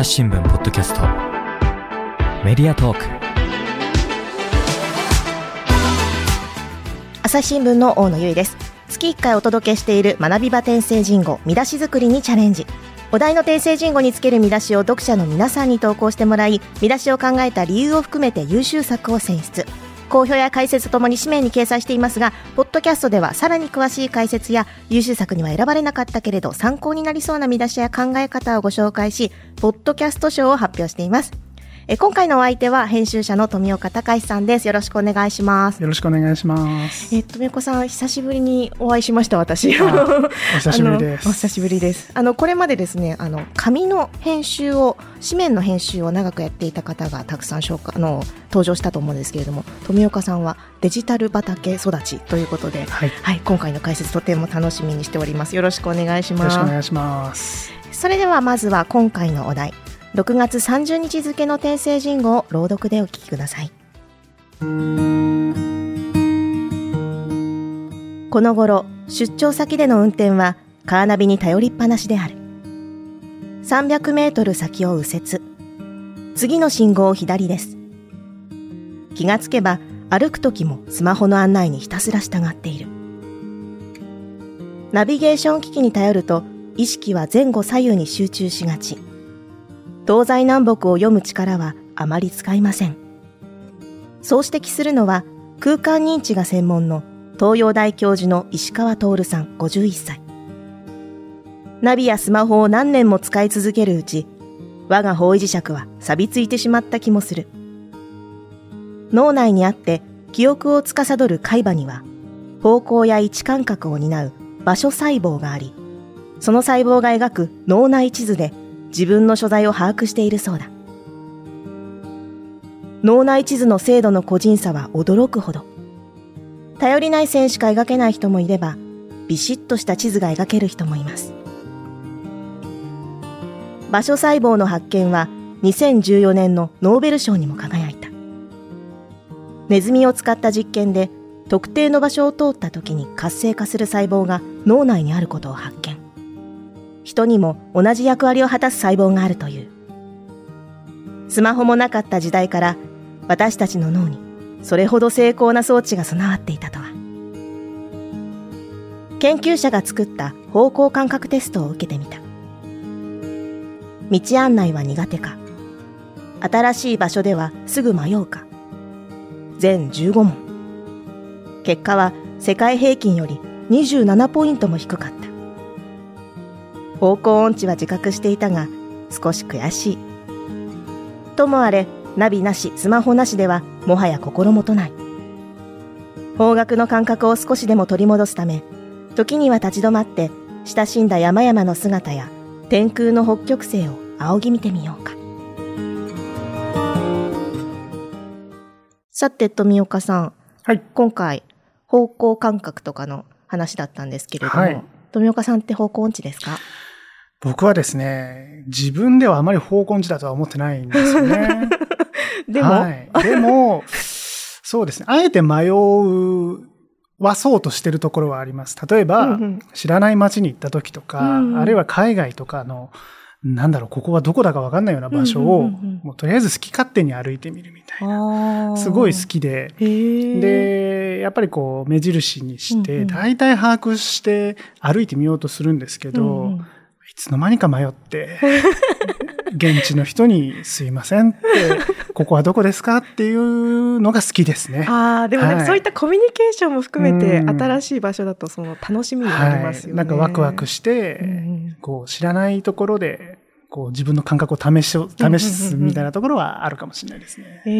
朝日新聞ポッドキャスト。メディアトーク。朝日新聞の大野由依です。月1回お届けしている学び場転生人語見出し作りにチャレンジ。お題の訂正人語につける見出しを読者の皆さんに投稿してもらい見出しを考えた理由を含めて優秀作を選出。好評や解説ともに紙面に掲載していますがポッドキャストではさらに詳しい解説や優秀作には選ばれなかったけれど参考になりそうな見出しや考え方をご紹介しポッドキャスト賞を発表しています。え今回のお相手は編集者の富岡隆さんです。よろしくお願いします。よろしくお願いします。え富岡さん久しぶりにお会いしました私。あお久しぶりです。お久しぶりです。あのこれまでですねあの紙の編集を紙面の編集を長くやっていた方がたくさん紹介あの登場したと思うんですけれども富岡さんはデジタル畑育ちということで、はい。よはい、今回の解説とても楽しみにしております。よろしくお願いします。ろしくお願いします。それではまずは今回のお題6月30日付の訂正人語を朗読でお聞きください。この頃出張先での運転はカーナビに頼りっぱなしである。300メートル先を右折。次の信号を左です。気がつけば歩く時もスマホの案内にひたすら従っている。ナビゲーション機器に頼ると意識は前後左右に集中しがち。東西南北を読む力はあまり使いません。そう指摘するのは空間認知が専門の東洋大教授の石川徹さん51歳。ナビやスマホを何年も使い続けるうち我が方位磁石は錆びついてしまった気もする。脳内にあって記憶を司る海馬には方向や位置感覚を担う場所細胞がありその細胞が描く脳内地図で自分の所在を把握しているそうだ。脳内地図の精度の個人差は驚くほど。頼りない線しか描けない人もいればビシッとした地図が描ける人もいます。場所細胞の発見は2014年のノーベル賞にも輝いた。ネズミを使った実験で特定の場所を通った時に活性化する細胞が脳内にあることを発見。人にも同じ役割を果たす細胞があるという。スマホもなかった時代から私たちの脳にそれほど精巧な装置が備わっていたとは。研究者が作った方向感覚テストを受けてみた。道案内は苦手か。新しい場所ではすぐ迷うか。全15問。結果は世界平均より27ポイントも低かった。方向音痴は自覚していたが少し悔しい。ともあれナビなしスマホなしではもはや心もとない。方角の感覚を少しでも取り戻すため時には立ち止まって親しんだ山々の姿や天空の北極星を仰ぎ見てみようか。さて富岡さん。はい。今回方向感覚とかの話だったんですけれども、はい。富岡さんって方向音痴ですか？僕はですね、自分ではあまり方向音痴だとは思ってないんですよね。でも、はい。でも、そうですね。あえて迷う、はそうとしてるところはあります。例えば、うんうん知らない街に行った時とか、うんうんああるいは海外とかの、なんだろう、ここがどこだかわかんないような場所を、もうとりあえず好き勝手に歩いてみるみたいな。すごい好きで、で、やっぱりこう、目印にして、うんうん大体把握して歩いてみようとするんですけど、うんうんいつの間にか迷って、現地の人にすいませんって、ここはどこですかっていうのが好きですね。ああ、でもなんかはいそういったコミュニケーションも含めて、うん新しい場所だとその楽しみになりますよね。なんかワクワクして、うんうんこう、知らないところで、こう、自分の感覚を試し、試すみたいなところはあるかもしれないですね。え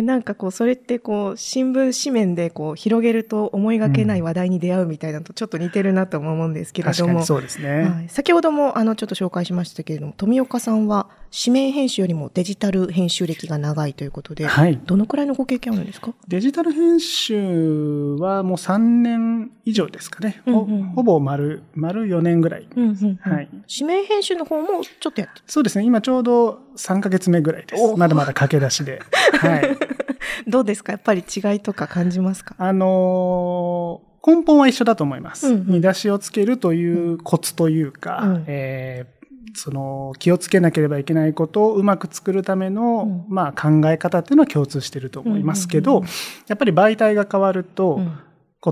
ー、なんかこう、それってこう、新聞紙面でこう、広げると思いがけない話題に出会うみたいなのとちょっと似てるなとも思うんですけれども。確かにそうですね。はい、先ほどもあのちょっと紹介しましたけれども、富岡さんは紙面編集よりもデジタル編集歴が長いということで、はい。どのくらいのご経験あるんですか？デジタル編集はもう3年以上ですかね。ほうんうんほぼ丸、丸4年ぐらい。うんうんうんはい。紙面編集の方もちょっとやって？そうですね。今ちょうど3ヶ月目ぐらいですお。まだまだ駆け出しで。はい。どうですか？やっぱり違いとか感じますか？あのー根本は一緒だと思います。うんうん見出しをつけるというコツというか、うんえーその気をつけなければいけないことをうまく作るための、うん。まあ考え方っていうのは共通してると思いますけどやっぱり媒体が変わると、うん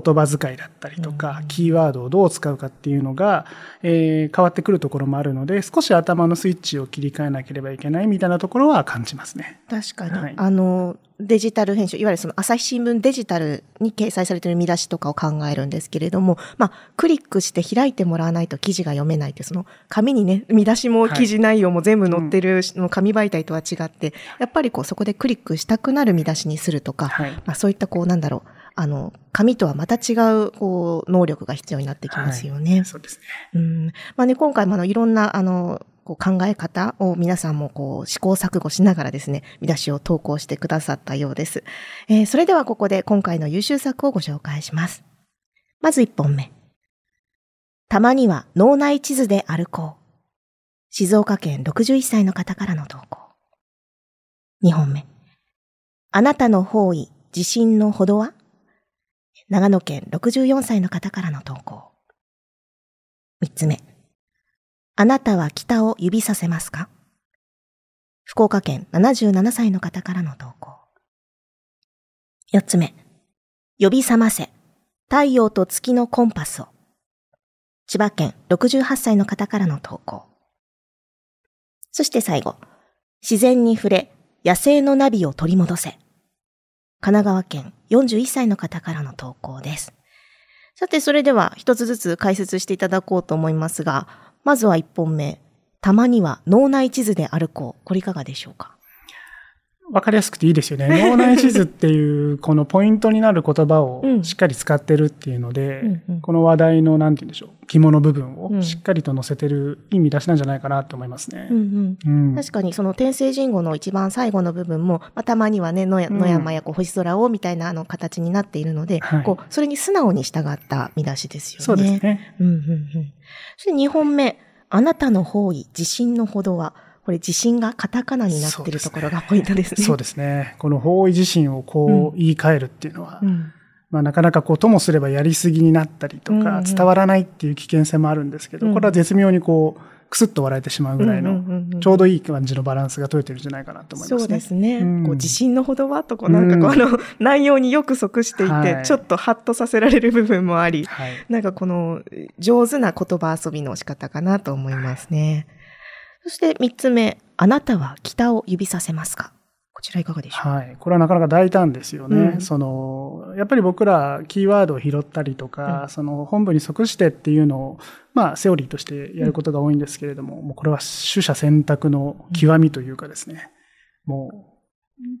言葉遣いだったりとか、うんキーワードをどう使うかっていうのが、えー変わってくるところもあるので、少し頭のスイッチを切り替えなければいけないみたいなところは感じますね。確かに、はいあの、デジタル編集、いわゆるその朝日新聞デジタルに掲載されている見出しとかを考えるんですけれども、まあ、クリックして開いてもらわないと記事が読めないっていう、その紙にね、見出しもはい記事内容も全部載ってるの紙媒体とは違って、やっぱりこうそこでクリックしたくなる見出しにするとか、はい。まあ、そういったこうなんだろう、あの、紙とはまた違う、こう、能力が必要になってきますよね。そうですね。うん。まあね、今回もあの、いろんな、あの、こう考え方を皆さんもこう試行錯誤しながらですね、見出しを投稿してくださったようです。えーそれではここで今回の優秀作をご紹介します。まず1本目。たまには脳内地図で歩こう。静岡県61歳の方からの投稿。2本目。あなたの方位、地震のほどは？長野県64歳の方からの投稿。3つ目。あなたは北を指させますか？福岡県77歳の方からの投稿。4つ目。呼び覚ませ。太陽と月のコンパスを。千葉県68歳の方からの投稿。そして最後。自然に触れ、野生のナビを取り戻せ。神奈川県41歳の方からの投稿です。さて、それでは一つずつ解説していただこうと思いますが、まずは一本目。たまには脳内地図で歩こう。これいかがでしょうか？わかりやすくていいですよね。脳内地図っていう、このポイントになる言葉をうんしっかり使ってるっていうので、うんうんこの話題の、なんて言うんでしょう、肝の部分うんをしっかりと載せてるいい見出しなんじゃないかなと思いますね。うんうん確かにその天聖人語の一番最後の部分も、まあ、たまにはね、野山やこう星空をみたいなあの形になっているので、はいこうそれに素直に従った見出しですよね。そうですね。うんうんうん。そして2本目、あなたの方位、自信のほどは、これ自信がカタカナになっているところがポイントですね。そうですね。この方位自身をこう言い換えるっていうのは、うんまあ、なかなかこうともすればやりすぎになったりとうんうん、か伝わらないっていう危険性もあるんですけど、うんこれは絶妙にこう、くすっと笑えてしまうぐらいの、うんうんうんうんちょうどいい感じのバランスが取れてるんじゃないかなと思いますね。そうですね。うんこう自信のほどはとこうなんかこう、うんあの内容によく即していて、はいちょっとハッとさせられる部分もあり、はい。なんかこの上手な言葉遊びの仕方かなと思いますね。そして三つ目、あなたは北を指させますか？こちらいかがでしょう？はい。これはなかなか大胆ですよね。うん。その、やっぱり僕らキーワードを拾ったりとか、うん。その本部に即してっていうのを、まあセオリーとしてやることが多いんですけれども、もうこれは取捨選択の極みというかですね、もう、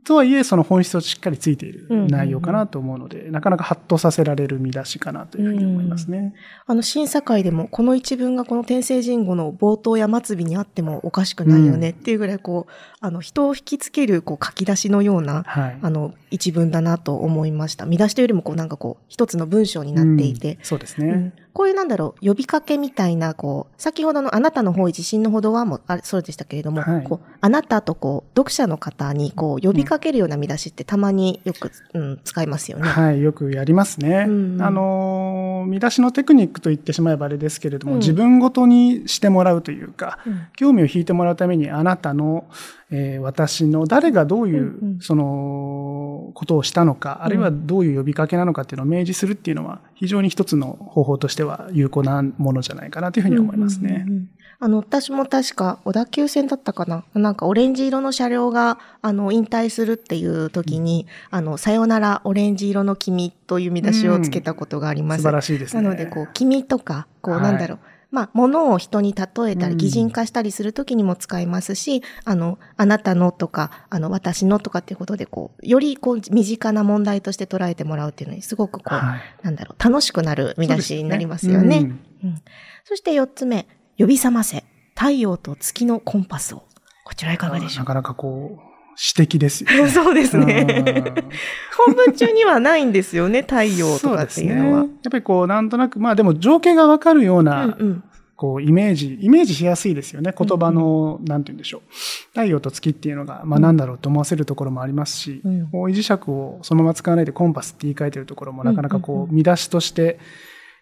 とはいえその本質をしっかりついている内容かなと思うので、なかなかハッとさせられる見出しかなというふうに思いますね。あの、審査会でも、この一文がこの天聖人語の冒頭や末尾にあってもおかしくないよねっていうぐらい、こう、あの、人を引きつける、こう、書き出しのような、はい。あの、一文だなと思いました。見出しというよりも、こう、なんかこう、一つの文章になっていてうん、そうですね。うんこういうなんだろう、呼びかけみたいな、こう、先ほどのあなたの方位自信のほどはもう、あそうでしたけれども、はい。こう、あなたとこう、読者の方に、こう、呼びかけるような見出しってたまによく、うん、使いますよね。はい、よくやりますね。うん。あのー、見出しのテクニックと言ってしまえばあれですけれども、うん。自分ごとにしてもらうというか、うん。興味を引いてもらうためにあなたの、えー私の誰がどういう、うんうん。その、ことをしたのか、あるいはどういう呼びかけなのかっていうのを明示するっていうのは、非常に一つの方法としては有効なものじゃないかなというふうに思いますねうん。うんうんあの、私も確か、小田急線だったかななんか、オレンジ色の車両が、あの、引退するっていう時に、あの、さよならオレンジ色の君という見出しをつけたことがあります。素晴らしいですね。なので、こう、君とか、こう、はいなんだろう。まあ、物を人に例えたり、うん。擬人化したりするときにも使いますし、あの、あなたのとか、あの、私のとかっていうことで、こう、より、こう、身近な問題として捉えてもらうっていうのに、すごくこう、はい。なんだろう、楽しくなる見出しになりますよね。そうんそして四つ目、呼び覚ませ、太陽と月のコンパスを。こちらいかがでしょう？なかなかこう、指摘ですよね。そうですうんね。本文中にはないんですよね、太陽とかっていうのは。ね。やっぱりこう、なんとなく、まあでも情景がわかるよううんな、うんこう、イメージ、イメージしやすいですよね。言葉の、なんて言うんでしょう。太陽と月っていうのが、まあなんだろうと思わせるところもありますし、うんこう、維持尺をそのまま使わないでコンパスって言い換えてるところもなかなかうんうんうこう、見出しとして、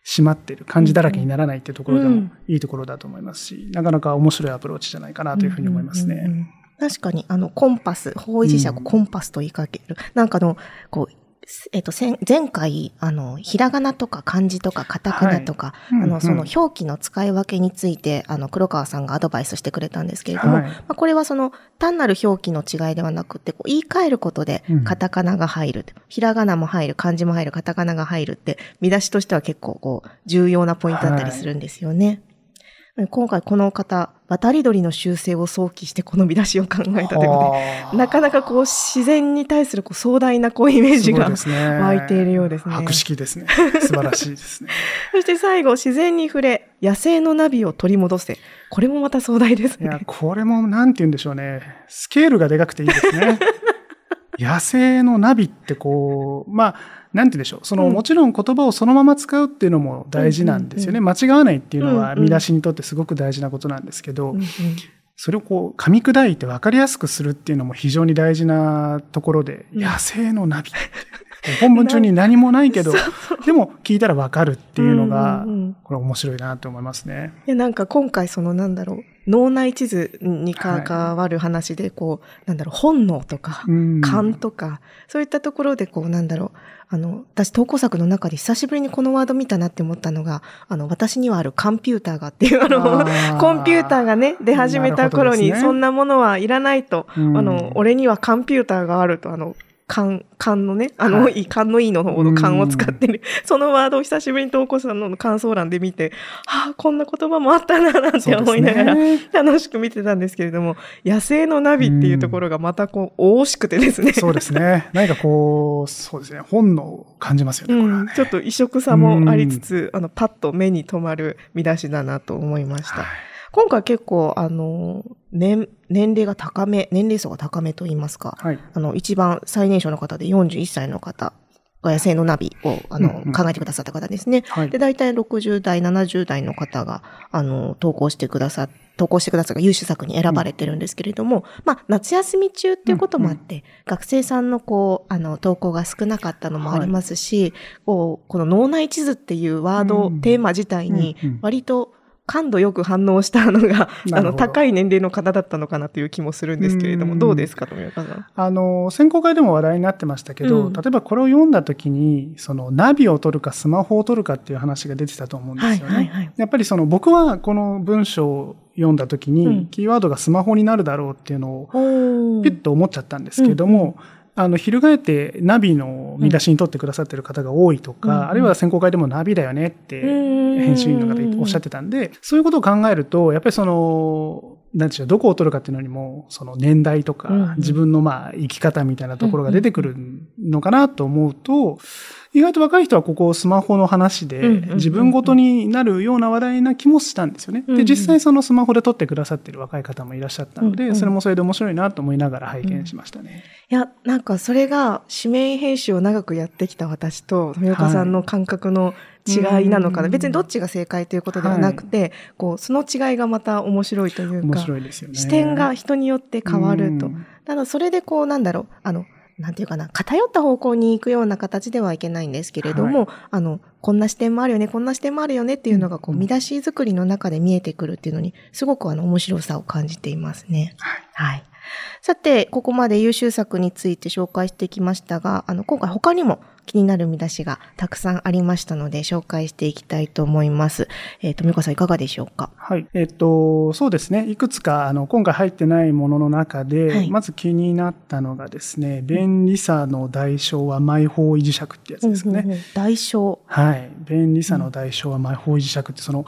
締まってる、漢字だらけにならないっていうところでもうんいいところだと思いますし、なかなか面白いアプローチじゃないかなというふうに思いますね。うんうんうん確かに、あの、コンパス、方位磁石をうん。コンパスと言いかける。なんかあの、こう、えっと、せん前回、あの、ひらがなとか漢字とかカタカナとか、あの、うんうんその表記の使い分けについて、あの、黒川さんがアドバイスしてくれたんですけれども、はい。まあ、これはその、単なる表記の違いではなくて、こう言い換えることでうん、カタカナが入る、ひらがなも入る、漢字も入る、カタカナが入るって、見出しとしては結構、こう、重要なポイントだったりするんですよね。今回この方、渡り鳥の習性を想起してこの見出しを考えたということで、はあなかなかこう自然に対するこう壮大なこうイメージが、湧いているようですね博識ですね。素晴らしいですね。そして最後、自然に触れ、野生のナビを取り戻せ。これもまた壮大ですいや、ね。これもなんて言うんでしょうね。スケールがでかくていいですね。野生のナビってこう、まあ、なんて言うんでしょう。その、うんもちろん言葉をそのまま使うっていうのも大事なんですよね。間違わないっていうのはうんうん見出しにとってすごく大事なことなんですけど、うんうんそれをこう、噛み砕いて分かりやすくするっていうのも非常に大事なところで、うん野生のナビって。本文中に何もないけど、でも聞いたら分かるっていうのがうんうんうん、これ面白いなと思いますね。いや、なんか今回そのなんだろう、脳内地図に関わる話で、こう、なんだろう、本能とか、うん。勘とか、そういったところでこう、なんだろう、あの、私投稿作の中で久しぶりにこのワード見たなって思ったのが、あの、私にはあるコンピューターがっていう、あの、コンピューターがね、出始めた頃に、そんなものはいらないと、うん。あの、俺にはコンピューターがあると、あの、勘、勘のね、あの、はい勘のいいの方の勘を使ってる、そのワードを久しぶりに投稿さんの感想欄で見て、はあ、こんな言葉もあったな、なんて思いながら、楽しく見てたんですけれども、野生のナビっていうところがまたこう、惜しくてですね。そうですね。何かこう、そうですね。本能を感じますよね、これうん、はね。ちょっと異色さもありつつ、あの、パッと目に留まる見出しだなと思いました。はい今回結構、あの、年、年齢が高め、年齢層が高めと言いますか、はい。あの、一番最年少の方で41歳の方が野生のナビを、あの、うんうん。考えてくださった方ですね。はい。で、大体60代、70代の方が、あの、投稿してくださ、投稿してくださった優秀作に選ばれてるんですけれども、まあ、夏休み中っていうこともあって、学生さんのこう、あの、投稿が少なかったのもありますし、こう、この脳内地図っていうワード、うん。テーマ自体にうんうん、割と、感度よく反応したのが、あの、高い年齢の方だったのかなという気もするんですけれども、うん。どうですか、富岡さん？あの、選考会でも話題になってましたけど、うん。例えばこれを読んだ時に、そのナビを取るかスマホを取るかっていう話が出てたと思うんですよね。はいはいはい。やっぱりその僕はこの文章を読んだ時に、うん。キーワードがスマホになるだろうっていうのをおピュッと思っちゃったんですけども、あの、翻ってナビの見出しに取ってくださってる方が多いとか、うんあるいは選考会でもナビだよねってうん編集員の方おっしゃってたんで、そういうことを考えると、やっぱりその、なんでしょう、どこを取るかっていうのにも、その年代とか、うん自分のまあ生き方みたいなところが出てくるのかなと思うと、意外と若い人はここスマホの話で自分ごとになるような話題な気もしたんですよね。で、実際そのスマホで撮ってくださってる若い方もいらっしゃったので、それもそれで面白いなと思いながら拝見しましたね。いや、なんかそれが指名編集を長くやってきた私と富岡さんの感覚の違いなのかな？うん別にどっちが正解ということではなくて、こう、その違いがまた面白いという面か、ね。視点が人によって変わると。うんただそれでこう、なんだろう、あの、なんていうかな、偏った方向に行くような形ではいけないんですけれども、あの、こんな視点もあるよね、こんな視点もあるよねっていうのが、こう、うん見出し作りの中で見えてくるっていうのに、すごくあの、面白さを感じていますね。はいはい。さて、ここまで優秀作について紹介してきましたが、あの、今回他にも気になる見出しがたくさんありましたので、紹介していきたいと思います。えっ、と、み岡さんいかがでしょうか？はい。えっと、そうですね。いくつか、あの、今回入ってないものの中で、はいまず気になったのがですね、便利さの代償はマイ方位磁石ってやつですね。うんうんうん代償。はい。便利さの代償はマイ方位磁石って、その、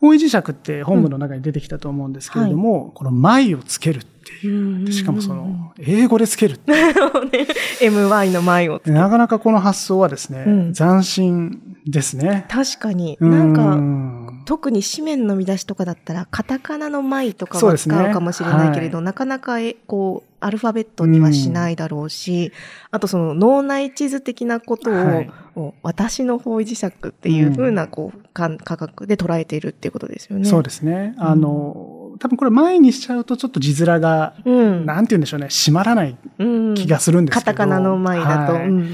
方位磁石って本文の中に出てきたと思うんですけれども、この舞をつけるっていう。しかもその、英語でつけるっていう。ね MY の前を。でなかなかこの発想はですね、うん斬新ですね。確かに。なんうか、ん特に紙面の見出しとかだったら、カタカナの前とかは使うかもしれないけれど、はなかなかえ、こう、アルファベットにはしないだろうし、あとその脳内地図的なことを、はい私の方位磁石っていう風な、こう、感価格で捉えているっていうことですよね。そうですね。あの、多分これ前にしちゃうとちょっと字面が、うん。なんて言うんでしょうね、閉まらないうん。気がするんですけど。カタカナの前だと。はい。うんうん。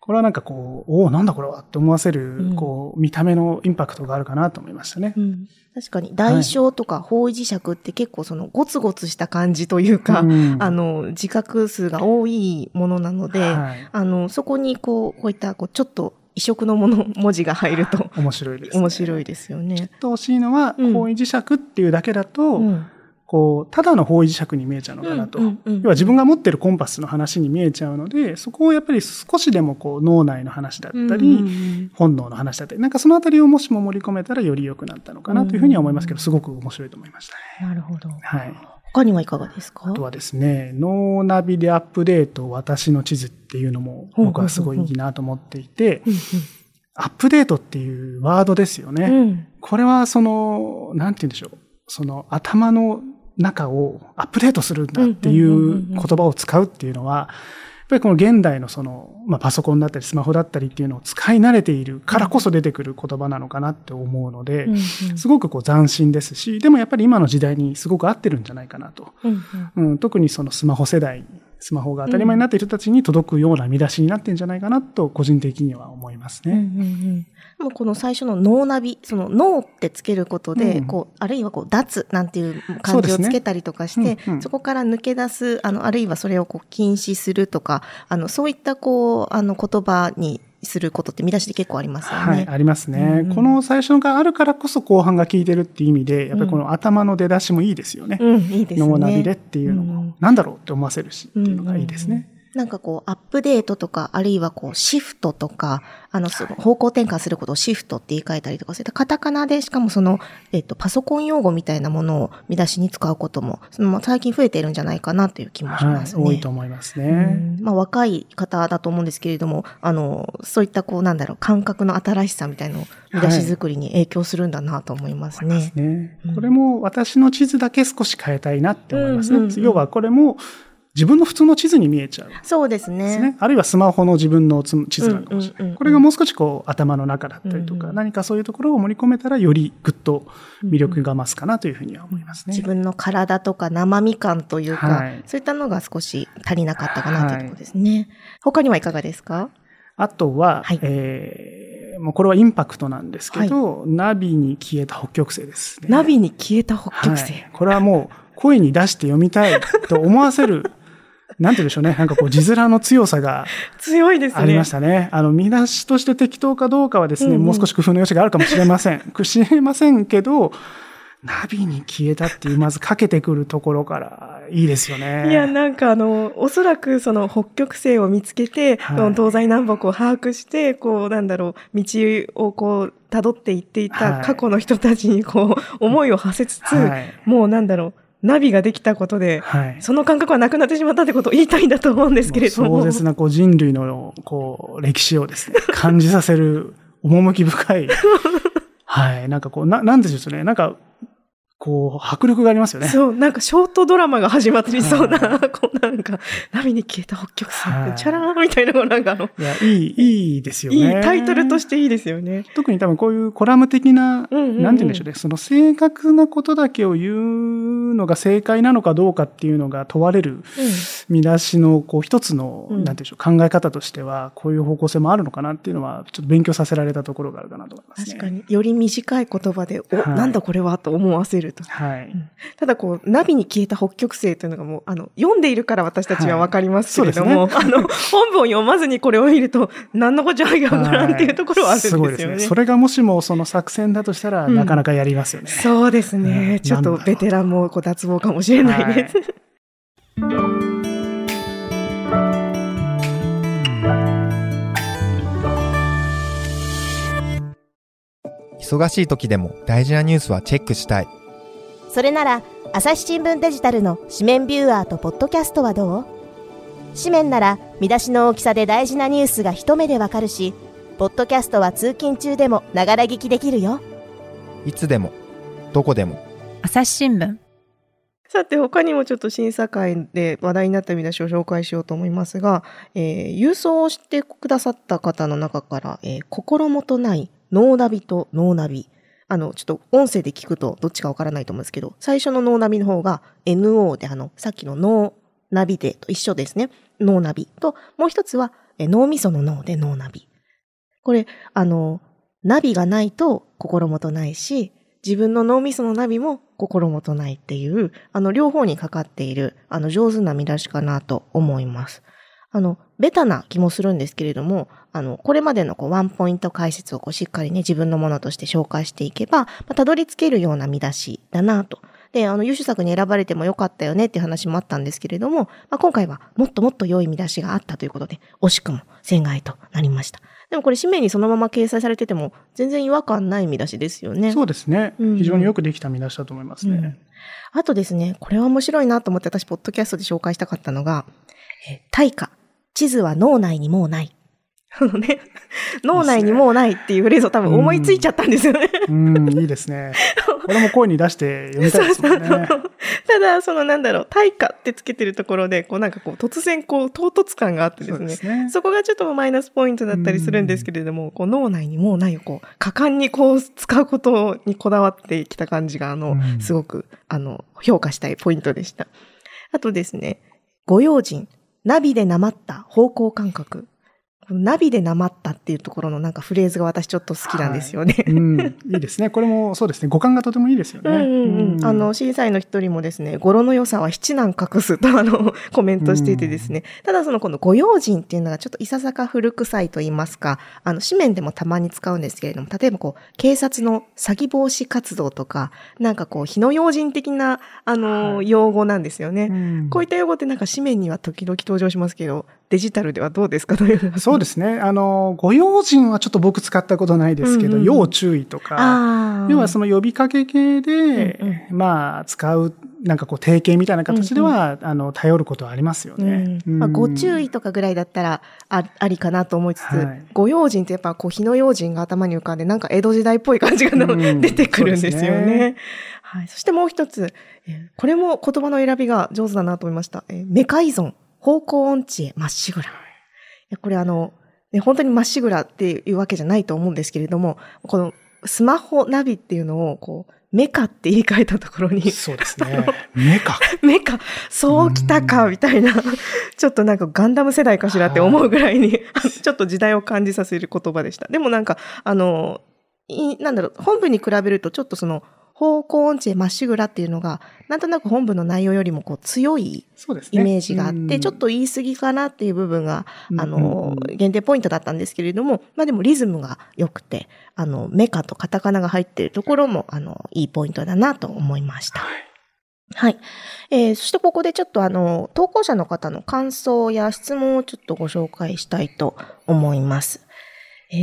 これはなんかこう、おお、なんだこれはって思わせる、うん。こう、見た目のインパクトがあるかなと思いましたね。うん。確かに、代償とか方位磁石って結構そのゴツゴツした感じというか、うん。あの、自覚数が多いものなので、はい。あの、そこにこう、こういった、こう、ちょっと異色のもの、文字が入ると 面白いです、ね。面白いですよね。と欲しいのは、うん方位磁石っていうだけだと、うんこう、ただの方位磁石に見えちゃうのかなと。うんうんうん要は自分が持ってるコンパスの話に見えちゃうので、そこをやっぱり少しでもこう脳内の話だったり、うんうん本能の話だったり、なんかそのあたりをもしも盛り込めたらより良くなったのかなというふうには思いますけど、すごく面白いと思いましたね。なるほど。はい。他にはいかがですか？あとはですね、ノーナビでアップデート私の地図っていうのも僕はすごいいいなと思っていて、アップデートっていうワードですよね。うんうんこれはその、なんて言うんでしょう。その頭の中をアップデートするんだっていう言葉を使うっていうのは、ぱりこの現代のその、まあ、パソコンだったりスマホだったりっていうのを使い慣れているからこそ出てくる言葉なのかなって思うので、うんうんすごくこう斬新ですし、でもやっぱり今の時代にすごく合ってるんじゃないかなと。うんうんうん、特にそのスマホ世代、スマホが当たり前になっている人たちに届くような見出しになってるんじゃないかなと、個人的には思いますうんうんうね。んもうこの最初の脳ナビ、その脳ってつけることで、うん。こう、あるいはこう、脱なんていう漢字そうですね。をつけたりとかして、そうんうん。こから抜け出す、あの、あるいはそれをこう、禁止するとか、あの、そういったこう、あの、言葉にすることって見出しで結構ありますよね。はい、ありますね、うんうん。この最初があるからこそ後半が効いてるっていう意味で、やっぱりこの頭の出だしもいいですよね。うん、いいですね。ノーナビでっていうのも、うん。なんだろうって思わせるしっていうのがいいですね。なんかこう、アップデートとか、あるいはこう、シフトとか、あの、その方向転換することをシフトって言い換えたりとか、そういったカタカナで、しかもその、えっと、パソコン用語みたいなものを見出しに使うことも、そのまあ最近増えているんじゃないかなという気もしはい、ますね。多いと思いますうね。んまあ、若い方だと思うんですけれども、あの、そういったこう、なんだろう、感覚の新しさみたいなのを見出し作りに影響するんだなと思いますね。ねうんこれも私の地図だけ少し変えたいなって思いますね。うんうんうん要はこれも自分の普通の地図に見えちゃう。そうですね。ね。あるいはスマホの自分のつ地図なのかもしれうんうんうんうなんい。これがもう少しこう頭の中だったりとか、うんうん何かそういうところを盛り込めたらよりぐっと魅力が増すかなというふうには思いますね。自分の体とか生身感というか、はいそういったのが少し足りなかったかなというところですね。他にはいかがですか？あとは、はいえーもうこれはインパクトなんですけど、ナビに消えた北極星ですね。ナビに消えた北極星。はいこれはもう声に出して読みたいと思わせる、なんて言うんでしょうね。なんかこう字面の強さが 強いですね。ありましたね。あの、見出しとして適当かどうかはですね、うんうんもう少し工夫の余地があるかもしれません。くしれませんけど、ナビに消えたっていう、まずかけてくるところから、いいですよね。いや、なんかあの、おそらくその北極星を見つけて、はい東西南北を把握して、こう、なんだろう、道をこう、辿っていっていたはい過去の人たちにこう、思いを馳せつつ、はい。もうなんだろう、ナビができたことで、はい。その感覚はなくなってしまったってことを言いたいんだと思うんですけれども。壮絶なこう人類のこう歴史をですね、感じさせる趣深い。はい。なんかこう、な、なんでしょうね。なんか、こう、迫力がありますよね。そう、なんかショートドラマが始まっていそうな、は こうなんか、ナビに消えた北極星はいチャラーンみたいなのがなんかあの、いや、いい、いいですよいいね。タイトルとしていいですよね。特に多分こういうコラム的な、うんうんうんなんて言うんでしょうね。その正確なことだけを言うのが正解なのかどうかっていうのが問われる見出しの、こう一つの、うんなんて言うんでしょう、考え方としては、こういう方向性もあるのかなっていうのは、ちょっと勉強させられたところがあるかなと思いますね。確か。に、より短い言葉で、お、はいなんだこれはと思わせると。はい。ただこう、ナビに消えた北極星というのがもう、あの、読んでいるから私たちはわかりますけれども、はい あの、本文を読まずにこれを見ると、何のこっちゃわからんっていうところはあるんですよね。ごいですね。それがもしもその作戦だとしたら、うんなかなかやりますよね。そうですね。うんちょっとベテランもこう脱帽かもしれないです。忙しい時でも大事なニュースはチェックしたい。それなら、朝日新聞デジタルの紙面ビューアーとポッドキャストはどう？紙面なら見出しの大きさで大事なニュースが一目でわかるし、ポッドキャストは通勤中でもながら聞きできるよ。いつでも、どこでも。朝日新聞さて、他にもちょっと審査会で話題になった見出しを紹介しようと思いますが、えー郵送をしてくださった方の中から、えー心もとないノーナビとノーナビ。あの、ちょっと音声で聞くとどっちかわからないと思うんですけど、最初のノーナビの方が NO で、あの、さっきのノーナビデと一緒ですね。ノーナビと、もう一つは脳みその脳で脳ナビ。これ、あの、ナビがないと心もとないし、自分の脳みそのナビも心もとないっていう、あの、両方にかかっている、あの、上手な見出しかなと思います。あの、ベタな気もするんですけれども、あの、これまでのこうワンポイント解説をこうしっかりね、自分のものとして紹介していけば、まあ、たどり着けるような見出しだなと。で、あの、優秀作に選ばれてもよかったよねっていう話もあったんですけれども、まあ、今回はもっともっと良い見出しがあったということで、惜しくも戦外となりました。でもこれ紙面にそのまま掲載されてても、全然違和感ない見出しですよね。そうですね。うん非常によくできた見出しだと思いますね。あとですね、これは面白いなと思って私、ポッドキャストで紹介したかったのが、えー大化。地図は脳内にもうない。あのね、脳内にもうないっていうフレーズを多分思いついちゃったんですよね。うん、いいですね。これも声に出して読みたいですもんね。ただ、そのなんだろう、対価ってつけてるところで、こうなんかこう突然こう唐突感があってですね。そね。そこがちょっとマイナスポイントだったりするんですけれども、こう脳内にもうないをこう、果敢にこう使うことにこだわってきた感じが、あの、うんすごく、あの、評価したいポイントでした。あとですね、ご用心、ナビでなまった方向感覚。ナビでなまったっていうところのなんかフレーズが私ちょっと好きなんですよね。うん、いいですね。これもそうですね。五感がとてもいいですよね。うんうんうん、あの、審査員の一人もですね、語呂の良さは七難隠すとあの、コメントしていてですね、ただそのこのご用心っていうのがちょっといささか古臭いと言いますか、あの、紙面でもたまに使うんですけれども、例えばこう、警察の詐欺防止活動とか、なんかこう、火の用心的な、あの、はい用語なんですよね。うんこういった用語ってなんか紙面には時々登場しますけど、デジタルではどうですか？という？そうですね。あの、ご用心はちょっと僕使ったことないですけど、うんうん要注意とか。要はその呼びかけ系で、うんまあ、使う、なんかこう、定型みたいな形では、あの、頼ることはありますよね。うんまあ、ご注意。意とかぐらいだったらあありかなと思いつつ、はいご用心ってやっぱこう火の用心が頭に浮かんでなんか江戸時代っぽい感じがうん 出てくるんですよねね。はい、そしてもう一つ、えーこれも言葉の選びが上手だなと思いました。えーメカ依存、方向音痴へまっしぐら。これあの、ね、本当にまっしぐらっていうわけじゃないと思うんですけれども、このスマホナビっていうのをこう、メカって言い換えたところに、そうですね。目か。メカ、そうきたか、みたいな、ちょっとなんかガンダム世代かしらって思うぐらいに、ちょっと時代を感じさせる言葉でした。でもなんか、あの、いなんだろう、本部に比べるとちょっとその、方向音痴へまっしぐらっていうのが、なんとなく本部の内容よりもこう強い。イメージがあって、うんちょっと言い過ぎかなっていう部分が、うんあの、限定ポイントだったんですけれども、まあでもリズムが良くて、あの、メカとカタカナが入っているところも、あの、いいポイントだなと思いました。はい。えーそしてここでちょっとあの、投稿者の方の感想や質問をちょっとご紹介したいと思います。え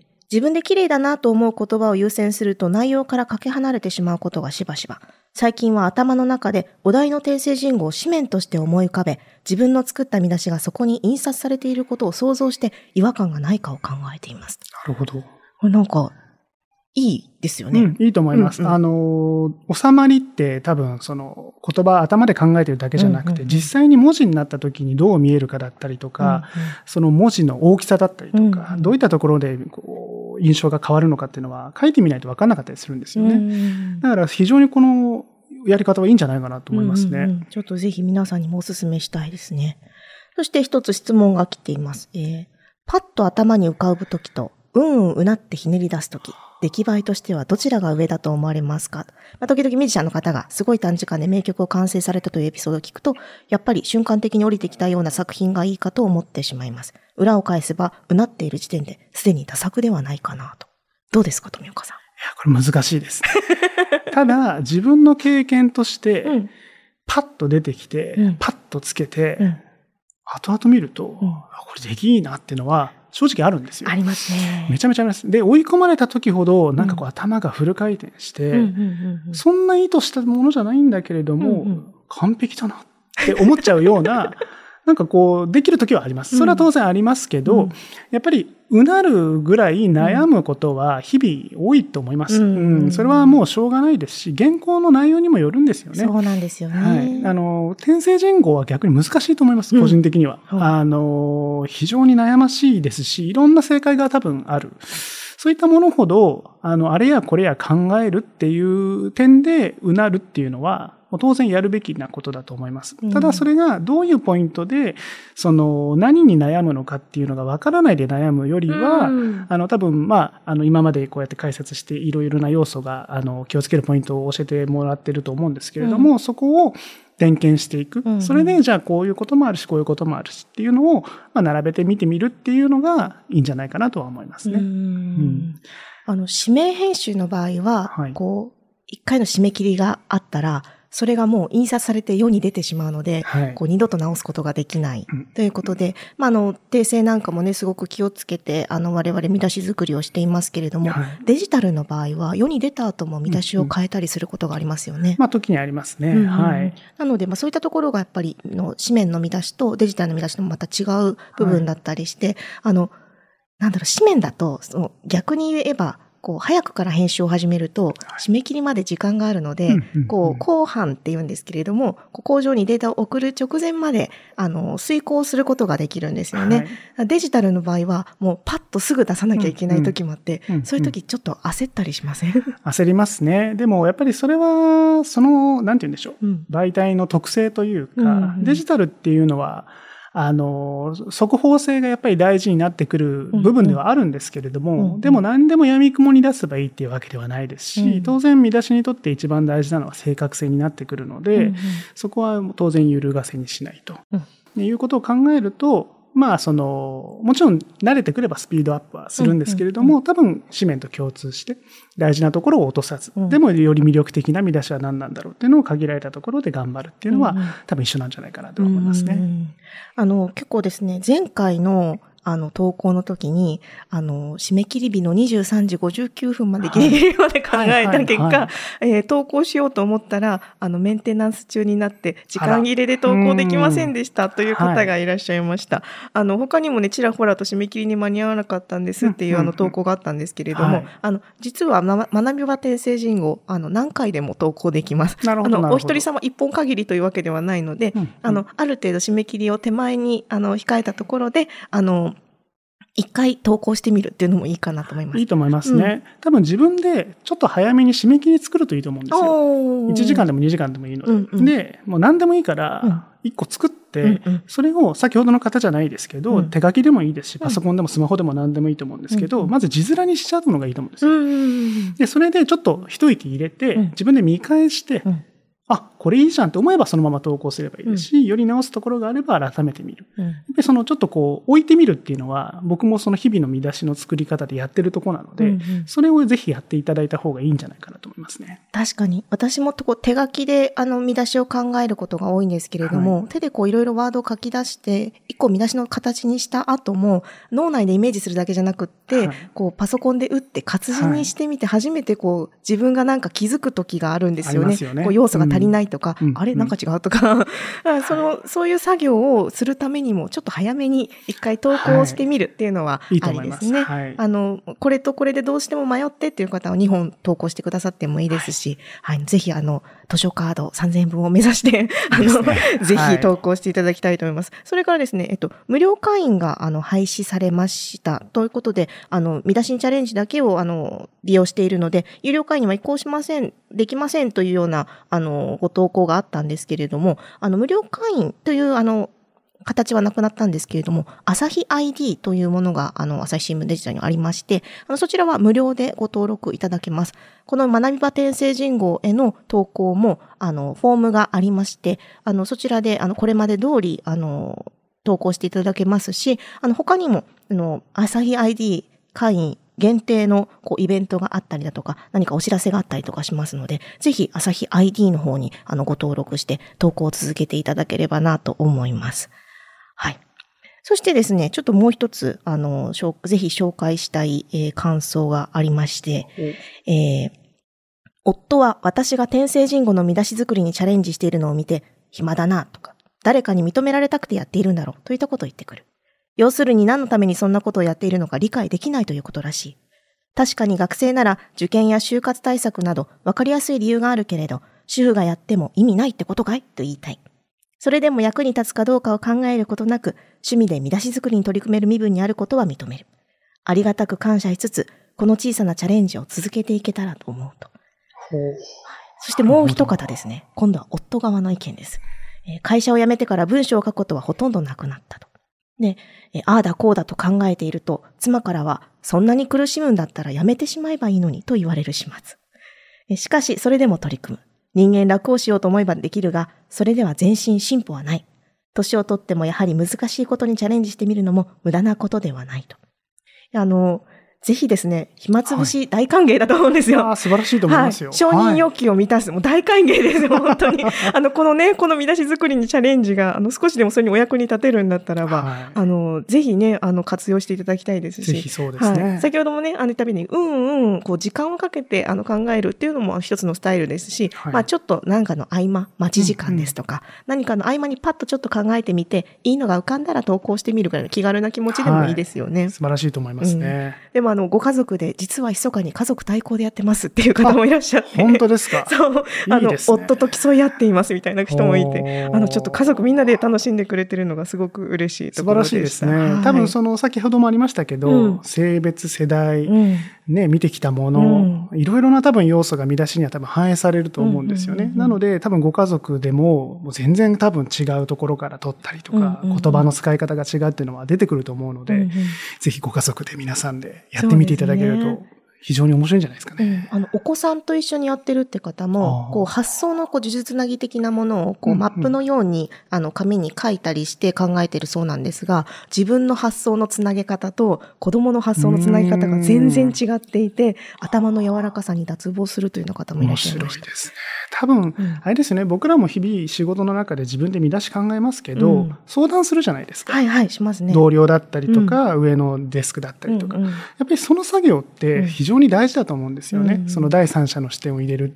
ー自分で綺麗だなと思う言葉を優先すると内容からかけ離れてしまうことがしばしば。最近は頭の中でお題の訂正人語を紙面として思い浮かべ、自分の作った見出しがそこに印刷されていることを想像して違和感がないかを考えています。なるほど。これなんか、いいですよね。うん、いいと思います。うんうんあの、収まりって多分その言葉頭で考えてるだけじゃなくて、うんうんうん実際に文字になった時にどう見えるかだったりとか、その文字の大きさだったりとか、うんうんどういったところでこう印象が変わるのかっていうのは書いてみないと分かんなかったりするんですよね。うんだから非常にこのやり方はいいんじゃないかなと思いますね。うんうんうんちょっとぜひ皆さんにもお勧めしたいですね。そして一つ質問が来ています。えーパッと頭に浮かぶときと、うんうんうなってひねり出すとき、出来栄えとしてはどちらが上だと思われますか、まあ、時々ミュージシャンの方がすごい短時間で名曲を完成されたというエピソードを聞くと、やっぱり瞬間的に降りてきたような作品がいいかと思ってしまいます。裏を返せば、うなっている時点ですでに多作ではないかなと。どうですか、富岡さん？いやこれ難しいです。ただ、自分の経験として、うんパッと出てきて、うんパッとつけて、うん後々見ると、うんあこれできいいなっていうのは正直あるんですよ。ありますね。めちゃめちゃあります。で、追い込まれた時ほど、なんかこう頭がフル回転して、そんな意図したものじゃないんだけれども、うんうん完璧だなって思っちゃうような、なんかこう、できる時はあります。それは当然ありますけど、うんやっぱり、うなるぐらい悩むことは日々多いと思います。うんうんそれはもうしょうがないですし、原稿の内容にもよるんですよね。そうなんですよね。はい。あの、転生人語は逆に難しいと思います、うん個人的には。はいあの、非常に悩ましいですし、いろんな正解が多分ある。そういったものほど、あの、あれやこれや考えるっていう点で、うなるっていうのは、当然やるべきなことだと思います。うん。ただそれがどういうポイントで、その何に悩むのかっていうのがわからないで悩むよりは、うん。あの、多分、まあ、あの、今までこうやって解説していろいろな要素が、あの、気をつけるポイントを教えてもらってると思うんですけれども、そこを点検していく。うん。それで、じゃあこういうこともあるし、こういうこともあるしっていうのを、まあ、並べてみてみるっていうのがいいんじゃないかなとは思いますね。うん。ん。あの、指名編集の場合は、はい。こう、一回の締め切りがあったら、それがもう印刷されて世に出てしまうので、はい。こう二度と直すことができないうんということで、まあ、あの、訂正なんかもね、すごく気をつけて、あの、我々見出し作りをしていますけれども、はいデジタルの場合は、世に出た後も見出しを変えたりすることがありますよね。まあ、時にありますね。うんうんはい。なので、まあ、そういったところがやっぱりの紙面の見出しとデジタルの見出しともまた違う部分だったりして、あの、なんだろう、紙面だと、その逆に言えば、こう、早くから編集を始めると、締め切りまで時間があるので、こう、後半って言うんですけれども、工場にデータを送る直前まで、あの、遂行することができるんですよね。デジタルの場合は、もうパッとすぐ出さなきゃいけない時もあって、そういう時ちょっと焦ったりしません、焦りますね。でも、やっぱりそれは、その、なんて言うんでしょう。うん。媒体の特性というか、デジタルっていうのは、あの、速報性がやっぱり大事になってくる部分ではあるんですけれども、うんうんでも何でも闇雲に出せばいいっていうわけではないですし、うん。当然見出しにとって一番大事なのは正確性になってくるので、うんうん。そこは当然揺るがせにしないと。うん。いうことを考えると、まあ、その、もちろん慣れてくればスピードアップはするんですけれども、多分紙面と共通して大事なところを落とさず、うん。でもより魅力的な見出しは何なんだろうっていうのを限られたところで頑張るっていうのは、うんうん。多分一緒なんじゃないかなと思いますね。うん。あの、結構ですね、前回の、あの、投稿の時に、あの、締め切り日の23時59分までギリギリまで考えた結果、えー投稿しようと思ったら、あの、メンテナンス中になって、時間切れで投稿できませんでしたという方がいらっしゃいました。あの、他にもね、ちらほらと締め切りに間に合わなかったんですっていう、あの、投稿があったんですけれども、はい。あの、実は、ま学び場転生人号、あの、何回でも投稿できます。なるほど。あの、お一人様一本限りというわけではないので、あの、ある程度締め切りを手前に、あの、控えたところで、あの、一回投稿してみるっていうのもいいかなと思います。いいと思いますね。多分自分でちょっと早めに締め切り作るといいと思うんですよ。おー。1時間でも2時間でもいいので。うんうん。で、もう何でもいいかうん。ら、1個作って、うんうん。それを先ほどの方じゃないですけど、うん。手書きでもいいですし、ん。パソコンでもスマホでも何でもいいと思うんですけど、うんうん。まず字面にしちゃうのがいいと思うんですよ。うんうんうん。で、それでちょっと一息入れて、うん。自分で見返して、うん。あ、これいいじゃんって思えばそのまま投稿すればいいですし、より直すところがあれば改めて見る。うんで、そのちょっとこう置いてみるっていうのは、僕もその日々の見出しの作り方でやってるところなので、うんうんそれをぜひやっていただいた方がいいんじゃないかなと思いますね。確かに。私もこう手書きであの見出しを考えることが多いんですけれども、手でこういろいろワードを書き出して、一個見出しの形にした後も、脳内でイメージするだけじゃなくって、はいこうパソコンで打って活字にしてみて初めてこう自分がなんか気づく時があるんですよね。よねこう要素が足りないとか、うんうんあれなんか違うとか、あその、そういう作業をするためにも、ちょっと早めに一回投稿してみるっていうのはあ。りですね。はい。あの、これとこれでどうしても迷ってっていう方は2本投稿してくださってもいいですし、はい、ぜひあの、図書カード3000円分を目指して、あの、ぜひ投稿していただきたいと思います。それからですね、えっと、無料会員が、あの、廃止されました。ということで、あの、見出しにチャレンジだけを、あの、利用しているので、有料会員には移行しません、できませんというような、あの、ご投稿があったんですけれども、あの、無料会員という、あの、形はなくなったんですけれども、朝日 ID というものが、あの、朝日新聞デジタルにありまして、あの、そちらは無料でご登録いただけます。この学び場転生人号への投稿も、あの、フォームがありまして、あの、そちらで、あの、これまで通り、あの、投稿していただけますし、あの、他にも、あの、朝日 ID 会員限定のこうイベントがあったりだとか、何かお知らせがあったりとかしますので、ぜひ朝日 ID の方にあのご登録して投稿を続けていただければなと思います。はい。そしてですね、ちょっともう一つ、あの、ぜひ紹介したい、えー感想がありまして、えー夫は私が転生人語の見出し作りにチャレンジしているのを見て、暇だなとか、誰かに認められたくてやっているんだろうといったことを言ってくる。要するに何のためにそんなことをやっているのか理解できないということらしい。確かに学生なら受験や就活対策など分かりやすい理由があるけれど、主婦がやっても意味ないってことかい？と言いたい。それでも役に立つかどうかを考えることなく、趣味で見出し作りに取り組める身分にあることは認める。ありがたく感謝しつつ、この小さなチャレンジを続けていけたらと思うと。そしてもう一方ですね。今度は夫側の意見です。えー会社を辞めてから文章を書くことはほとんどなくなったと。で、えーああだこうだと考えていると、妻からは、そんなに苦しむんだったら辞めてしまえばいいのにと言われる始末。えーしかし、それでも取り組む。人間楽をしようと思えばできるが、それでは前進進歩はない。年をとってもやはり難しいことにチャレンジしてみるのも無駄なことではないと。あの、ぜひですね、暇つぶし大歓迎だと思うんですよ。ああ、素晴らしいと思いますよ。はい、承認欲求を満たす、もう大歓迎ですよ、本当に。あの、このね、この見出し作りにチャレンジが、あの、少しでもそれにお役に立てるんだったらば、はいあの、ぜひね、あの、活用していただきたいですし。ぜひそうですね。はい、先ほどもね、あの、たように、うんうん、こう、時間をかけて、あの、考えるっていうのも一つのスタイルですし、はいまあ、ちょっと何かの合間、待ち時間ですとか、何かの合間にパッとちょっと考えてみて、いいのが浮かんだら投稿してみるぐらいの気軽な気持ちでもいいですよね。素晴らしいと思いますね。でも、あの、ご家族で、実は密かに家族対抗でやってますっていう方もいらっしゃって。本当ですか？そう。あの、ね夫と競い合っていますみたいな人もいて、あの、ちょっと家族みんなで楽しんでくれてるのがすごく嬉しいところ素晴らしいでした。ですね。はい多分その先ほどもありましたけど、うん性別、世代、うん。ね、見てきたもの、いろいろな多分要素が見出しには多分反映されると思うんですよね。なので多分ご家族でももう全然多分違うところから取ったりとか、言葉の使い方が違うっていうのは出てくると思うので、うんうん。ぜひご家族で皆さんでやってみていただけると非常に面白いんじゃないですかうんね。あの、お子さんと一緒にやってるって方あも、ーこう、発想のこう、呪術つなぎ的なものを、こう、マップのように、あの、紙に書いたりして考えてるそうなんですが、自分の発想のつなげ方と、子供の発想のつなげ方が全然違っていて、頭の柔らかさに脱帽するというような方もいらっ面しゃいました。白いですね。多分、うん。あれですよね、僕らも日々仕事の中で自分で見出し考えますけど、うん。相談するじゃないですか。はいはい、しますね。同僚だったりとか、上のデスクだったりとか、うんうん。やっぱりその作業って非常に大事だと思うんですよね。うんその第三者の視点を入れる。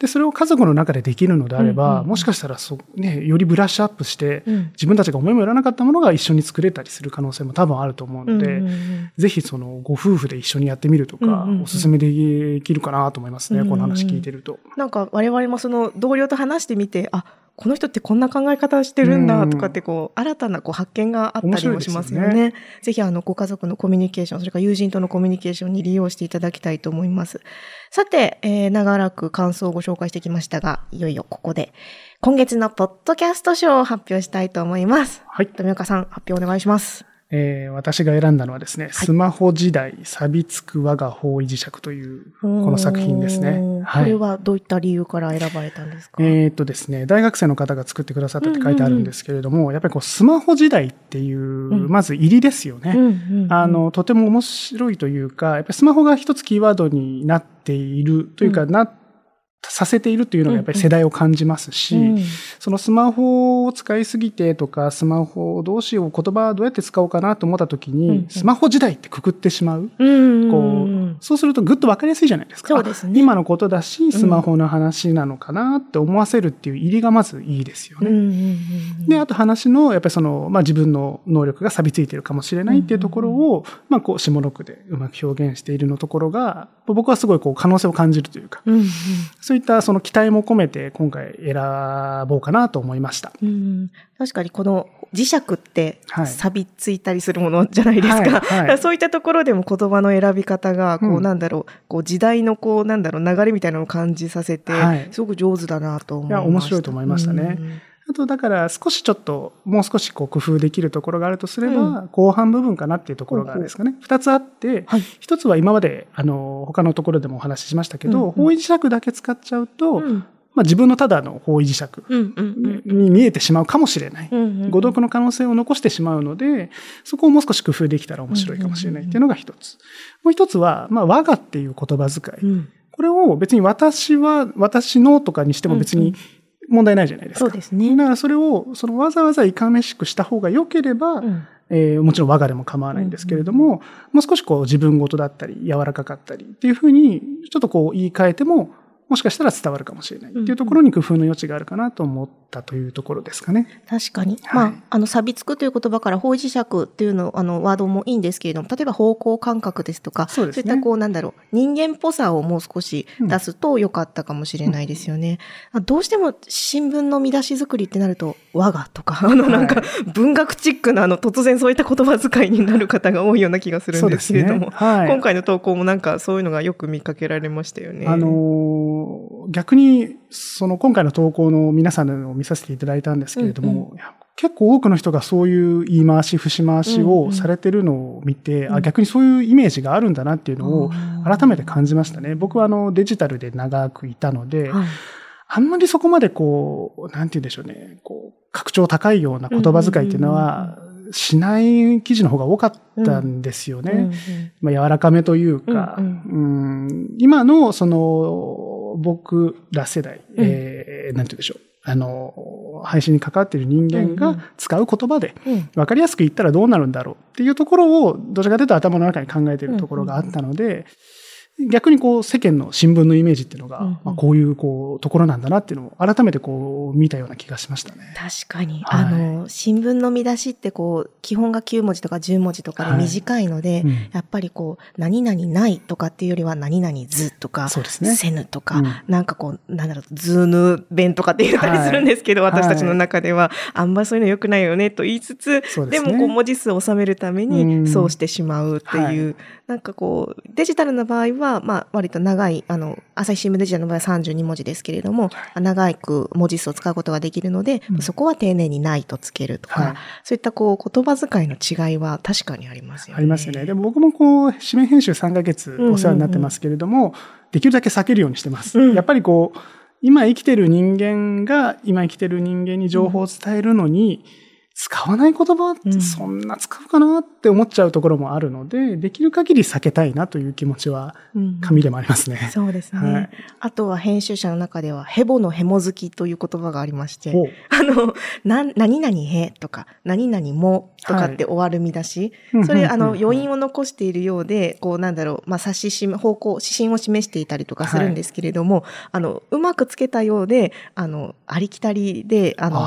で、それを家族の中でできるのであれば、うんうんもしかしたらそ、ね、よりブラッシュアップして、うん。自分たちが思いもよらなかったものが一緒に作れたりする可能性も多分あると思うので、うんうんうんぜひそのご夫婦で一緒にやってみるとか、うんうんうんおすすめできるかなと思いますね、うんうん。この話聞いてると。なんか我々もその同僚と話してみて、あ、この人ってこんな考え方してるんだとかってこう、新たなこう発見があったりもしますよ面白いね。ぜひあのご家族のコミュニケーション、それから友人とのコミュニケーションに利用していただきたいと思います。さて、えー長らく感想をご紹介してきましたが、いよいよここで今月のポッドキャスト賞を発表したいと思います。はい。富岡さん、発表お願いします。えー私が選んだのはですね、スマホ時代錆びつく我が方位磁石という、この作品ですね。はい。これはどういった理由から選ばれたんですか？えーっとですね、大学生の方が作ってくださったって書いてあるんですけれども、やっぱりこうスマホ時代っていう、ん。まず入りですよね。うんうんうん。あの、とても面白いというか、やっぱりスマホが一つキーワードになっているというか、な、させているというのがやっぱり世代を感じますし、うん。そのスマホを使いすぎてとか、スマホをどうしよう、言葉をどうやって使おうかなと思った時に、うんうん。スマホ時代ってくくってしまう。うんこうんう、そうするとぐっとわかりやすいじゃないですか。そうですね。あ今のことだし、スマホの話なのかなって思わせるっていう入りがまずいいですよね。うんうんうんで、あと話の、やっぱりその、まあ自分の能力が錆びついているかもしれないっていうところを、まあこう、下の句でうまく表現しているのところが、僕はすごいこう、可能性を感じるというか、うんうんそういったその期待も込めて今回選ぼうかなと思いました。うん。確かにこの磁石ってはい。錆びついたりするものじゃないですか。はいはい。だからそういったところでも言葉の選び方が、こう、うん。なんだろう、こう時代のこう、なんだろう、流れみたいなのを感じさせて、はい。すごく上手だなと思いました。いや面白いと思いましたねあと、だから少しちょっと、もう少しこう工夫できるところがあるとすれば、後半部分かなっていうところがですかね。二つあって、はい。一つは今まで、あの、他のところでもお話ししましたけど、うんうん方位磁石だけ使っちゃうと、うんまあ自分のただの方位磁石に見えてしまうかもしれない。誤読の可能性を残してしまうので、そこをもう少し工夫できたら面白いかもしれないっていうのが一つ。もう一つは、まあ、我がっていう言葉遣い。うんこれを別に私は、私のとかにしても別に問題ないじゃないですか。そうですね。だからそれを、そのわざわざいかめしくした方が良ければ、うんえーもちろん我がでも構わないんですけれども、もう少しこう自分ごとだったり、柔らかかったりっていうふうに、ちょっとこう言い換えても、もしかしたら伝わるかもしれないっていうところに工夫の余地があるかなと思っったというところですかね。確かに。はいまあ、あの、錆びつくという言葉から方位磁石っていうの、あの、ワードもいいんですけれども、例えば方向感覚ですとか、そうですねいったこう、なんだろう、人間っぽさをもう少し出すと良かったかもしれないですよね。あどうしても新聞の見出し作りってなると、我がとか、あの、なんか、文学チックな、あの、突然そういった言葉遣いになる方が多いような気がするんですけれども、はい。今回の投稿もなんかそういうのがよく見かけられましたよね。あのー逆に、その今回の投稿の皆さんのを見させていただいたんですけれども、うんいや結構多くの人がそういう言い回し、節回しうんうんをされてるのを見て、うんあ逆にそういうイメージがあるんだなっていうのを改めて感じましたね。僕はあのデジタルで長くいたので、はい。あんまりそこまでこう、なんて言うんでしょうね、こう、格調高いような言葉遣いっていうのは、しない記事の方が多かったんですよね。うんうんまあ、柔らかめというか、うんうん今の、その、僕ら世代、えーなんて言うんでしょう。あの、配信に関わっている人間が使う言葉で、うん。分かりやすく言ったらどうなるんだろうっていうところを、どちらかというと頭の中に考えているところがあったので、逆にこう世間の新聞のイメージっていうのが、うんうん。まあ、こういうこうところなんだなっていうのを改めてこう見たような気がしましたね。確かに、はい。あの新聞の見出しってこう基本が9文字とか10文字とかで短いので、うん。やっぱりこう何々ないとかっていうよりは何々ずとか、そうですね。せぬとか、うん。なんかこうなんだろうズーヌ弁とかって言ったりするんですけど、はい。私たちの中では、あんまそういうの良くないよねと言いつつですね。もこう文字数を収めるためうん。にそうしてしまうっていう、なんかこうデジタルの場合は、まあ、割と長いあの朝日新聞デジタルの場合は32文字ですけれども長く文字数を使うことができるので、うんそこは丁寧にないとつけるとか、はいそういったこう言葉遣いの違いは確かにありますよね。ありますよね。でも僕もこう、紙面編集3ヶ月お世話になってますけれども、できるだけ避けるようにしてます。うんやっぱりこう、今生きてる人間が、今生きてる人間に情報を伝えるのに、使わない言葉ってそんな使うかなって思っちゃうところもあるので、できる限り避けたいなという気持ちは、うん。紙でもありますね。そうですね、はい。あとは編集者の中では、ヘボのヘモ好きという言葉がありまして、おあの、な、何々へとか、何々もとかって終わる見出し、それ、あの、余韻を残しているようで、こう、なんだろう、まあ、指ししめ、方向、指針を示していたりとかするんですけれども、あの、うまくつけたようで、あの、ありきたりで、あの、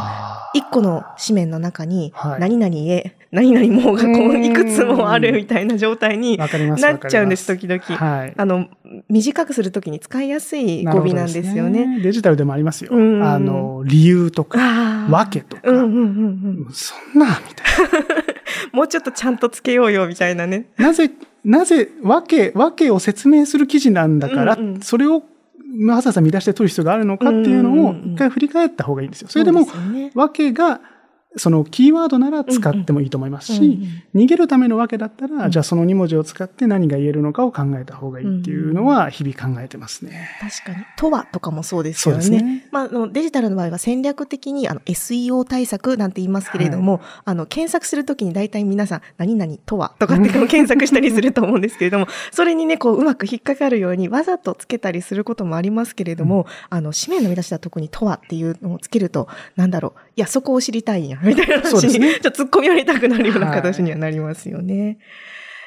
一個の紙面の中に、はい何々へ、何々もがこう、うんいくつもあるみたいな状態になっちゃうんです、時々。はい。あの、短くするときに使いやすい語尾なんですよね。デジタルでもありますよ。うんあの、理由とか、わけとか。うんうんうんうん。そんな、みたい もうちょっとちゃんとつけようよ、みたいなね。な。なぜ、なぜ、わけ、わけを説明する記事なんだから、うんうんそれをわざわざ見出して取る必要があるのかっていうのを一回振り返った方がいいんですよ。それでも、そうすよねわけが、そのキーワードなら使ってもいいと思いますし、逃げるためのわけだったら、うんじゃあその2文字を使って何が言えるのかを考えた方がいいっていうのは日々考えてますね。確かに。とはとかもそうですそうよね。ですね。まあ、あのデジタルの場合は戦略的にあの SEO 対策なんて言いますけれども、あの検索するときに大体皆さん何々とはとかって検索したりすると思うんですけれども、それにね、こううまく引っかかるようにわざとつけたりすることもありますけれども、あの紙面の見出しだと特にとはっていうのをつけると、なんだろう、いや、そこを知りたいんや、みたいな話に、ちょっと突っ込み寄りたくなるような形にはなりますよね。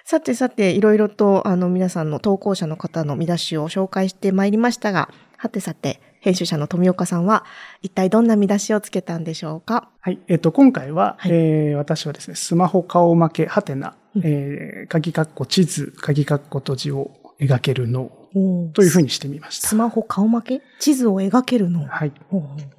さてさて、いろいろと、あの、皆さんの投稿者の方の見出しを紹介してまいりましたが、はてさて、編集者の富岡さんは、一体どんな見出しをつけたんでしょうか？はい。えっと、今回は、はいえー私はですね、スマホ顔負け、はてな、うんえー、鍵括弧地図、鍵括弧閉じを描けるのというふうにしてみました。スマホ顔負け？地図を描けるの？はい。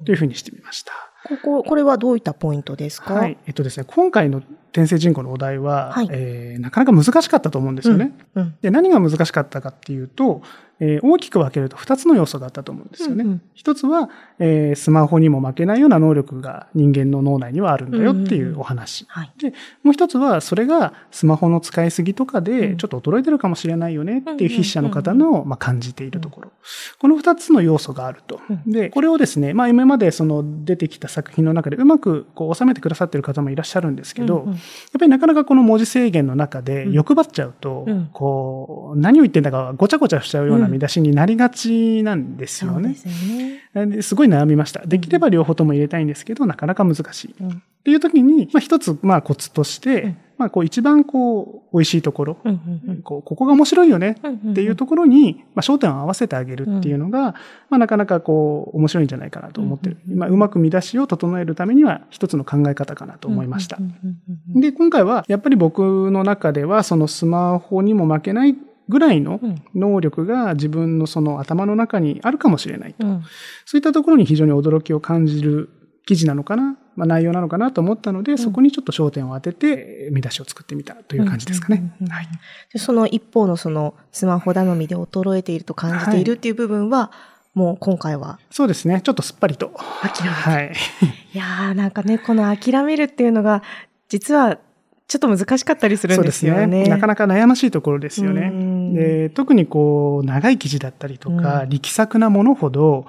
というふうにしてみました。ここ、これはどういったポイントですか？はい。えっとですね、今回の転生人口のお題は、はいえーなかなか難しかったと思うんですよね。うんうんで、何が難しかったかっていうと、えー大きく分けると2つの要素があったと思うんですよね。うんうん一つは、えースマホにも負けないような能力が人間の脳内にはあるんだよっていうお話。はい。で、もう一つは、それがスマホの使いすぎとかうで、んちょっと衰えてるかもしれないよねっていううんうん筆者の方の、まあ、感じているところ。この二つの要素があると。うんで、これをですね、まあ、今までその出てきた作品の中でうまくこう収めてくださってる方もいらっしゃるんですけど、うんうんやっぱりなかなかこの文字制限の中でうん欲張っちゃうと、うんこう、何を言ってんだかごちゃごちゃしちゃうような見出しになりがちなんですよね。そうですよね。ですごい悩みました。できれば両方とも入れたいんですけど、なかなか難しい。うんっていう時に、まあ、一つ、まあ、コツとして、まあ、こう一番こう、美味しいところ、うんうんうんこうここが面白いよねうんうんうんっていうところに、まあ、焦点を合わせてあげるっていうのが、まあ、なかなかこう、面白いんじゃないかなと思ってる。うんうんうんまあ、うまく見出しを整えるためには、一つの考え方かなと思いましたうん。うんうんうんで、今回は、やっぱり僕の中では、そのスマホにも負けないぐらいのうん能力が自分のその頭の中にあるかもしれない。うんそういったところに非常に驚きを感じる記事なのかな、まあ、内容なのかなと思ったので、そこにちょっと焦点を当てて、見出しを作ってみたという感じですかね。はい。でその一方のそのスマホ頼みで衰えていると感じているっていう部分は、もう今回はそうですね。ちょっとすっぱりと。諦めてはい。いやーなんかね、この諦めるっていうのが、実はちょっと難しかったりするんですよね。なかなか悩ましいところですようね。んで特にこう、長い記事だったりとか、うん力作なものほど、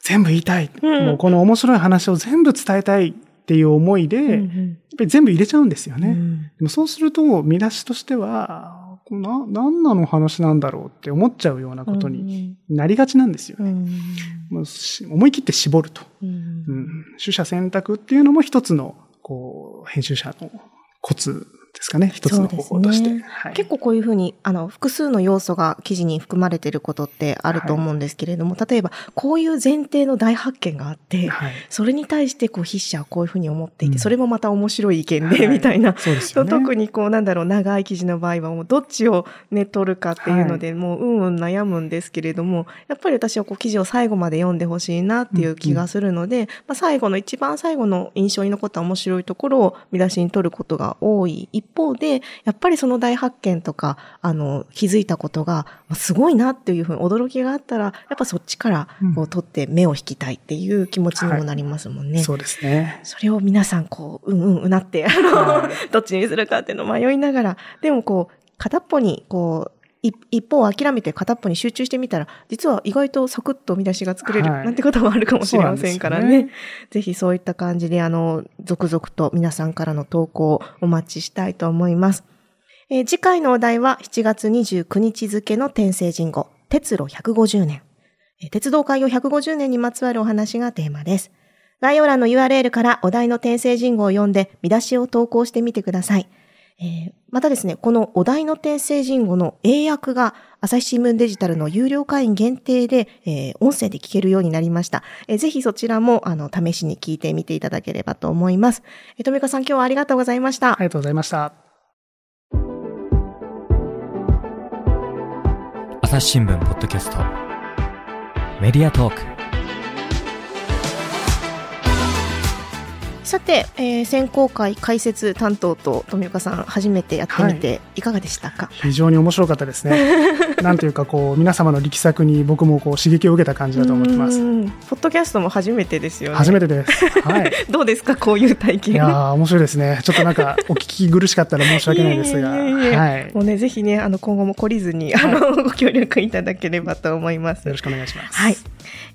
全部言いたい、うんもうこの面白い話を全部伝えたいっていう思いで、うんやっぱり全部入れちゃうんですよね。うんでもそうすると、見出しとしては、な、何なの話なんだろうって思っちゃうようなことになりがちなんですよね。うん思い切って絞ると。うんうん。取捨選択っていうのも一つの、こう、編集者のコツ。ですかね。一つの方法として。ねはい、結構こういうふうに、あの、複数の要素が記事に含まれていることってあると思うんですけれども、例えば、こういう前提の大発見があって、はい。それに対して、こう、筆者はこういうふうに思っていて、うんそれもまた面白い意見で、はいみたいな。そうですよね。特にこうなんだろう長い記事の場合はもうどっちをね取るかっていうのでもううんうん悩むんですけれどもやっぱり私はこう記事を最後まで読んでほしいなっていう気がするので、まあ、最後の一番最後の印象に残った面白いところを見出しに取ることが多い一方でやっぱりその大発見とかあの気づいたことがまあすごいなっていうふうに驚きがあったらやっぱそっちからこう取って目を引きたいっていう気持ちにもなりますもんね。そうですね。それを皆さんこう、うんうんうなって、あの、はいどっちにするかっていうのを迷いながら、でもこう、片っぽにこう、い一方を諦めて片っぽに集中してみたら、実は意外とサクッと見出しが作れる、はいなんてこともあるかもしれませんからね。そうなんですぜひそういった感じで、あの、続々と皆さんからの投稿をお待ちしたいと思います。えー次回のお題は7月29日付の天聖人語、鉄路150年。えー鉄道開業150年にまつわるお話がテーマです。概要欄の URL からお題の転生人語を読んで見出しを投稿してみてください。えーまたですね、このお題の転生人語の英訳が朝日新聞デジタルの有料会員限定で、えー音声で聞けるようになりました。えーぜひそちらもあの試しに聞いてみていただければと思います。えー、富岡さん今日はありがとうございました。ありがとうございました。朝日新聞ポッドキャストメディアトークさて、えー選考会解説担当と富岡さん初めてやってみていかがでしたか、非常に面白かったですね。なんというか、こう、皆様の力作に僕もこう刺激を受けた感じだと思ってます。うんポッドキャストも初めてですよね。初めてです。はい。どうですか？こういう体い験。やー、面白いですね。ちょっとなんか、お聞き苦しかったら申し訳ないですが。はい。もうね、ぜひね、あの、今後も懲りずに、あの、ご協力いただければと思います。よろしくお願いします。はい。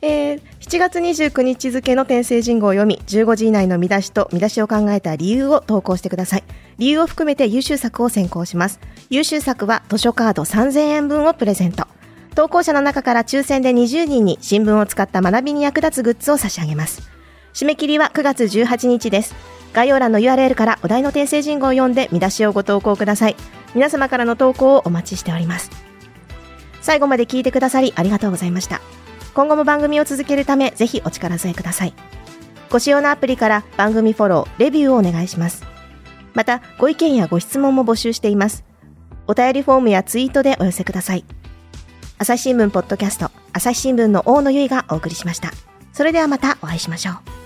えー7月29日付の転生人語を読み、15時以内の見出しと見出しを考えた理由を投稿してください。理由を含めて優秀作を選考します。優秀作は図書カード3000円分をプレゼント。投稿者の中から抽選で20人に新聞を使った学びに役立つグッズを差し上げます。締め切りは9月18日です。概要欄の URL からお題の転生人語を読んで見出しをご投稿ください。皆様からの投稿をお待ちしております。最後まで聞いてくださりありがとうございました。今後も番組を続けるためぜひお力添えください。ご使用のアプリから番組フォロー、レビューをお願いします。また、ご意見やご質問も募集しています。お便りフォームやツイートでお寄せください。朝日新聞ポッドキャスト、朝日新聞の大野由依がお送りしました。それではまたお会いしましょう。